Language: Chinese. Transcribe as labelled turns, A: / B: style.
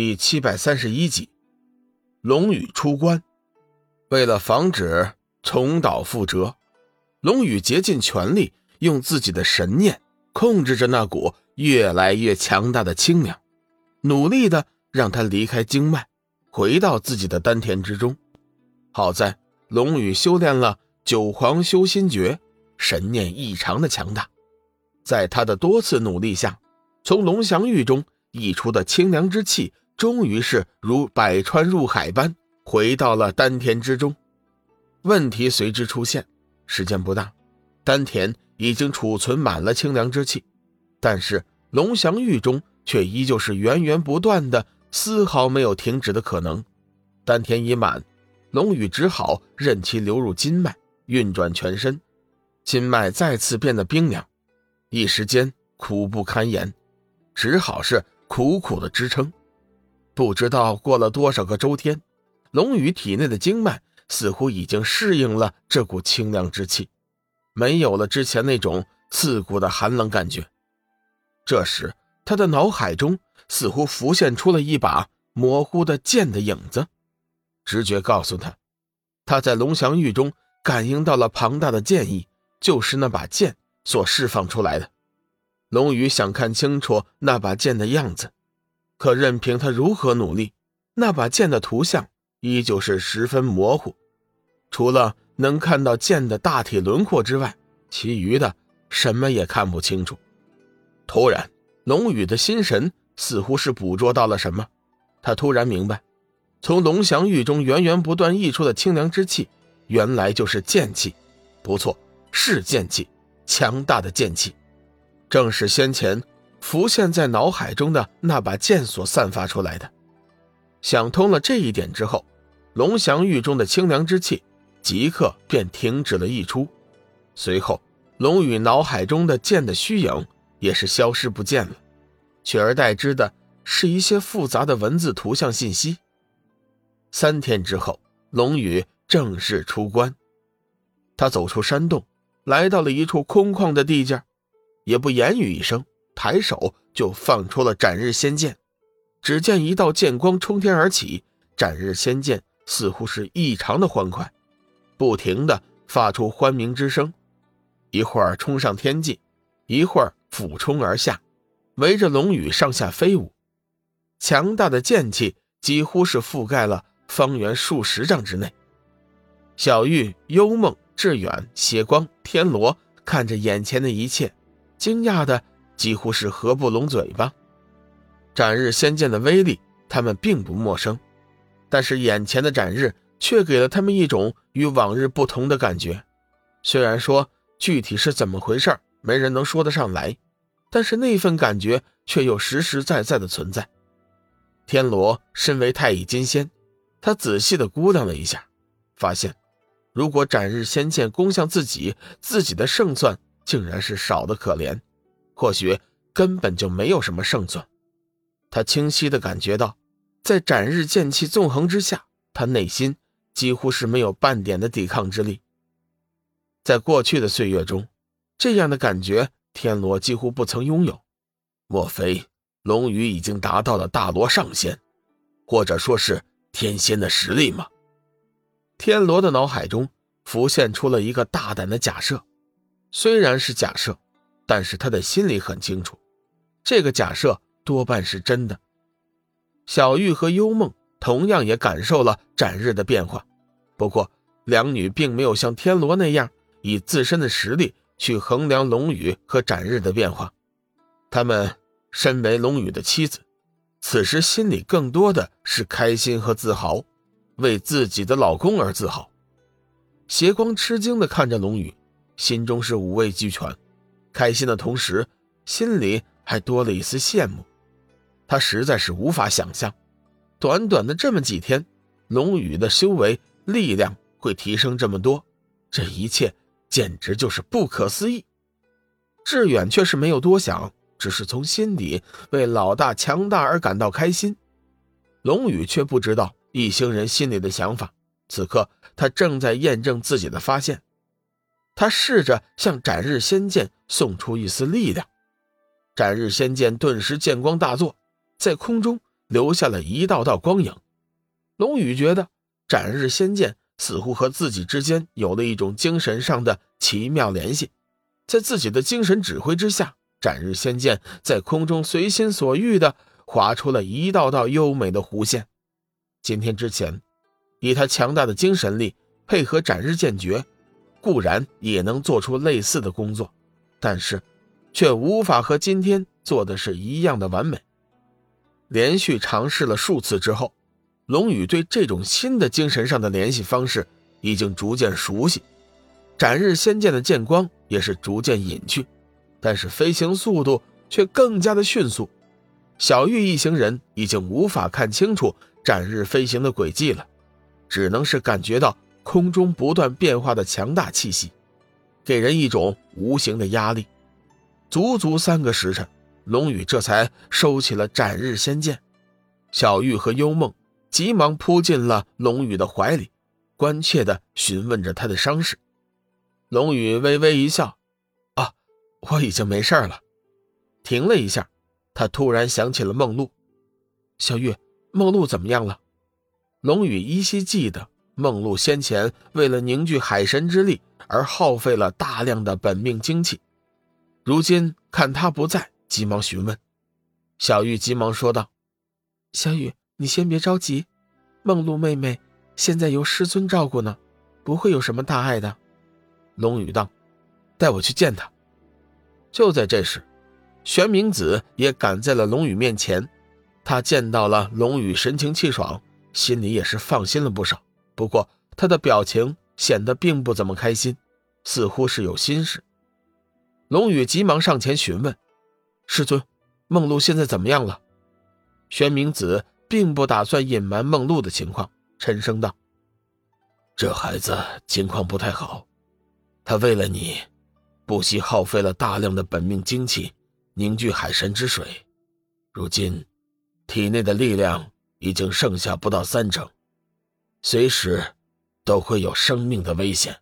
A: 第七百三十一集，龙宇出关。为了防止重蹈覆辙，龙宇竭尽全力，用自己的神念控制着那股越来越强大的清凉，努力的让它离开经脉，回到自己的丹田之中。好在龙宇修炼了九皇修心诀，神念异常的强大，在他的多次努力下，从龙翔玉中。溢出的清凉之气，终于是如百川入海般回到了丹田之中。问题随之出现，时间不大，丹田已经储存满了清凉之气，但是龙翔玉中却依旧是源源不断的，丝毫没有停止的可能。丹田已满，龙宇只好任其流入筋脉，运转全身，筋脉再次变得冰凉，一时间苦不堪言，只好是。苦苦的支撑，不知道过了多少个周天，龙宇体内的经脉似乎已经适应了这股清凉之气，没有了之前那种刺骨的寒冷感觉。这时，他的脑海中似乎浮现出了一把模糊的剑的影子，直觉告诉他，他在龙翔玉中感应到了庞大的剑意，就是那把剑所释放出来的。龙宇想看清楚那把剑的样子，可任凭他如何努力，那把剑的图像依旧是十分模糊，除了能看到剑的大体轮廓之外，其余的什么也看不清楚。突然，龙宇的心神似乎是捕捉到了什么，他突然明白，从龙翔玉中源源不断溢出的清凉之气，原来就是剑气。不错，是剑气，强大的剑气。正是先前浮现在脑海中的那把剑所散发出来的。想通了这一点之后，龙翔玉中的清凉之气即刻便停止了溢出。随后，龙宇脑海中的剑的虚影也是消失不见了，取而代之的是一些复杂的文字图像信息。三天之后，龙宇正式出关。他走出山洞，来到了一处空旷的地界。也不言语一声，抬手就放出了斩日仙剑。只见一道剑光冲天而起，斩日仙剑似乎是异常的欢快，不停的发出欢鸣之声。一会儿冲上天际，一会儿俯冲而下，围着龙宇上下飞舞。强大的剑气几乎是覆盖了方圆数十丈之内。小玉、幽梦、志远、血光、天罗看着眼前的一切。惊讶的几乎是合不拢嘴巴。斩日仙剑的威力，他们并不陌生，但是眼前的斩日却给了他们一种与往日不同的感觉。虽然说具体是怎么回事，没人能说得上来，但是那份感觉却又实实在在的存在。天罗身为太乙金仙，他仔细的估量了一下，发现如果斩日仙剑攻向自己，自己的胜算。竟然是少的可怜，或许根本就没有什么胜算。他清晰的感觉到，在斩日剑气纵横之下，他内心几乎是没有半点的抵抗之力。在过去的岁月中，这样的感觉天罗几乎不曾拥有。莫非龙宇已经达到了大罗上仙，或者说是天仙的实力吗？天罗的脑海中浮现出了一个大胆的假设。虽然是假设，但是他的心里很清楚，这个假设多半是真的。小玉和幽梦同样也感受了斩日的变化，不过两女并没有像天罗那样以自身的实力去衡量龙宇和斩日的变化。她们身为龙宇的妻子，此时心里更多的是开心和自豪，为自己的老公而自豪。邪光吃惊地看着龙宇。心中是五味俱全，开心的同时，心里还多了一丝羡慕。他实在是无法想象，短短的这么几天，龙宇的修为力量会提升这么多，这一切简直就是不可思议。志远却是没有多想，只是从心底为老大强大而感到开心。龙宇却不知道一行人心里的想法，此刻他正在验证自己的发现。他试着向斩日仙剑送出一丝力量，斩日仙剑顿时剑光大作，在空中留下了一道道光影。龙宇觉得斩日仙剑似乎和自己之间有了一种精神上的奇妙联系，在自己的精神指挥之下，斩日仙剑在空中随心所欲地划出了一道道优美的弧线。今天之前，以他强大的精神力配合斩日剑诀，固然也能做出类似的工作，但是却无法和今天做的是一样的完美。连续尝试了数次之后，龙宇对这种新的精神上的联系方式已经逐渐熟悉，斩日仙剑的剑光也是逐渐隐去，但是飞行速度却更加的迅速。小玉一行人已经无法看清楚斩日飞行的轨迹了，只能是感觉到空中不断变化的强大气息，给人一种无形的压力。足足三个时辰。龙宇这才收起了斩日仙剑，小玉和幽梦急忙扑进了龙宇的怀里，关切地询问着他的伤势。龙宇微微一笑：“啊，我已经没事了。”停了一下，他突然想起了梦露。小玉，梦露怎么样了？龙宇依稀记得，梦露先前为了凝聚海神之力而耗费了大量的本命精气，如今看他不在。急忙询问，小玉急忙说道：“小雨，你先别着急，梦露妹妹现在由师尊照顾呢，不会有什么大碍的。”龙宇道：“带我去见他。”就在这时，玄冥子也赶在了龙宇面前。他见到了龙宇神情气爽，心里也是放心了不少。不过他的表情显得并不怎么开心，似乎是有心事。龙宇急忙上前询问。师尊，梦露现在怎么样了？玄冥子并不打算隐瞒梦露的情况，沉声道：“
B: 这孩子情况不太好，他为了你，不惜耗费了大量的本命精气凝聚海神之水，如今体内的力量已经剩下不到三成，随时都会有生命的危险。”